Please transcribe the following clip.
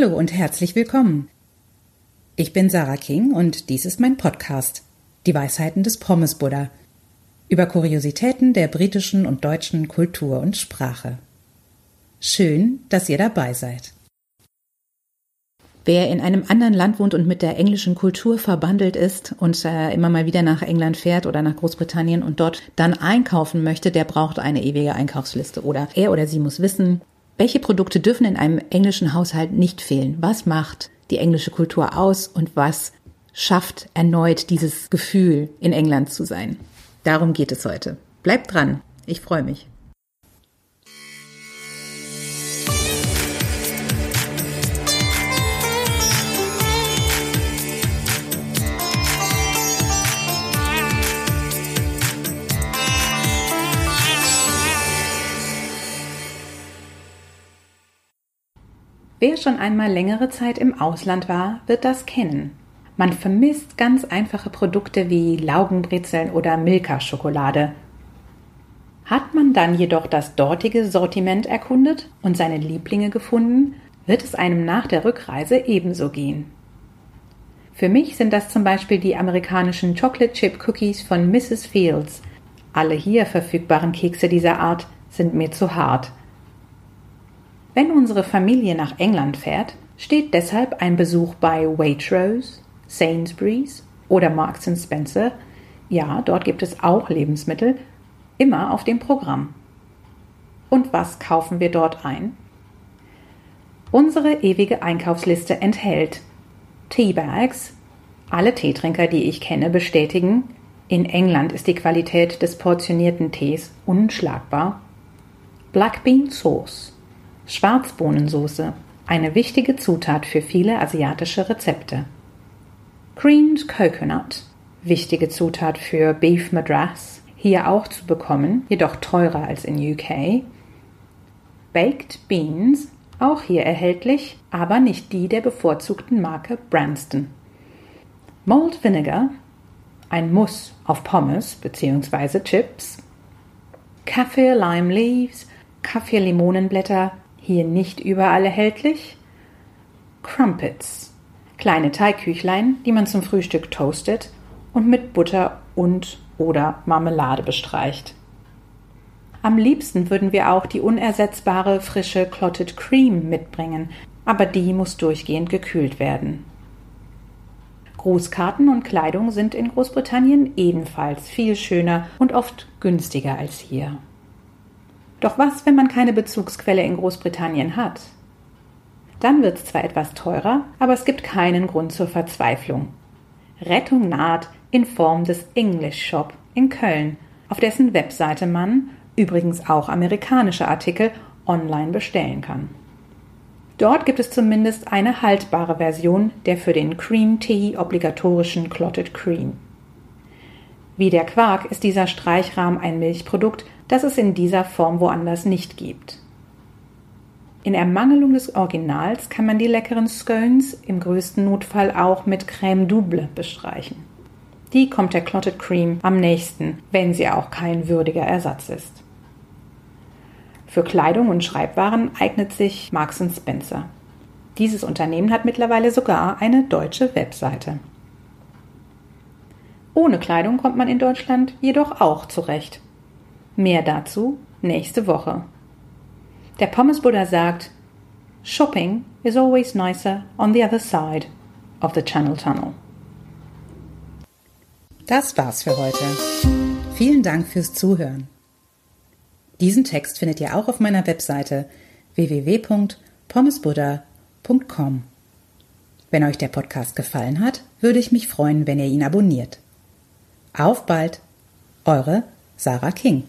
Hallo und herzlich willkommen. Ich bin Sarah King und dies ist mein Podcast Die Weisheiten des Pommes Buddha über Kuriositäten der britischen und deutschen Kultur und Sprache. Schön, dass ihr dabei seid. Wer in einem anderen Land wohnt und mit der englischen Kultur verbandelt ist und äh, immer mal wieder nach England fährt oder nach Großbritannien und dort dann einkaufen möchte, der braucht eine ewige Einkaufsliste. Oder er oder sie muss wissen, welche Produkte dürfen in einem englischen Haushalt nicht fehlen? Was macht die englische Kultur aus und was schafft erneut dieses Gefühl, in England zu sein? Darum geht es heute. Bleibt dran, ich freue mich. Wer schon einmal längere Zeit im Ausland war, wird das kennen. Man vermisst ganz einfache Produkte wie Laugenbrezeln oder Milka-Schokolade. Hat man dann jedoch das dortige Sortiment erkundet und seine Lieblinge gefunden, wird es einem nach der Rückreise ebenso gehen. Für mich sind das zum Beispiel die amerikanischen Chocolate Chip Cookies von Mrs. Fields. Alle hier verfügbaren Kekse dieser Art sind mir zu hart. Wenn unsere Familie nach England fährt, steht deshalb ein Besuch bei Waitrose, Sainsbury's oder Marks Spencer, ja, dort gibt es auch Lebensmittel, immer auf dem Programm. Und was kaufen wir dort ein? Unsere ewige Einkaufsliste enthält Teabags. Alle Teetrinker, die ich kenne, bestätigen, in England ist die Qualität des portionierten Tees unschlagbar. Black Bean Sauce Schwarzbohnensoße, eine wichtige Zutat für viele asiatische Rezepte. Creamed Coconut, wichtige Zutat für Beef Madras, hier auch zu bekommen, jedoch teurer als in UK. Baked Beans, auch hier erhältlich, aber nicht die der bevorzugten Marke Branston. Malt Vinegar, ein Muss auf Pommes bzw. Chips. Kaffee Lime Leaves, Kaffee-Limonenblätter, hier nicht überall erhältlich. Crumpets, kleine Teigküchlein, die man zum Frühstück toastet und mit Butter und oder Marmelade bestreicht. Am liebsten würden wir auch die unersetzbare frische Clotted Cream mitbringen, aber die muss durchgehend gekühlt werden. Grußkarten und Kleidung sind in Großbritannien ebenfalls viel schöner und oft günstiger als hier. Doch was, wenn man keine Bezugsquelle in Großbritannien hat? Dann wird es zwar etwas teurer, aber es gibt keinen Grund zur Verzweiflung. Rettung naht in Form des English Shop in Köln, auf dessen Webseite man, übrigens auch amerikanische Artikel, online bestellen kann. Dort gibt es zumindest eine haltbare Version der für den Cream Tea obligatorischen Clotted Cream. Wie der Quark ist dieser Streichrahm ein Milchprodukt, das es in dieser Form woanders nicht gibt. In Ermangelung des Originals kann man die leckeren Scones im größten Notfall auch mit Crème Double bestreichen. Die kommt der Clotted Cream am nächsten, wenn sie auch kein würdiger Ersatz ist. Für Kleidung und Schreibwaren eignet sich Marks Spencer. Dieses Unternehmen hat mittlerweile sogar eine deutsche Webseite. Ohne Kleidung kommt man in Deutschland jedoch auch zurecht. Mehr dazu nächste Woche. Der Pommes Buddha sagt, Shopping is always nicer on the other side of the Channel Tunnel. Das war's für heute. Vielen Dank fürs Zuhören. Diesen Text findet ihr auch auf meiner Webseite www.pommesbuddha.com. Wenn euch der Podcast gefallen hat, würde ich mich freuen, wenn ihr ihn abonniert. Auf bald, eure Sarah King.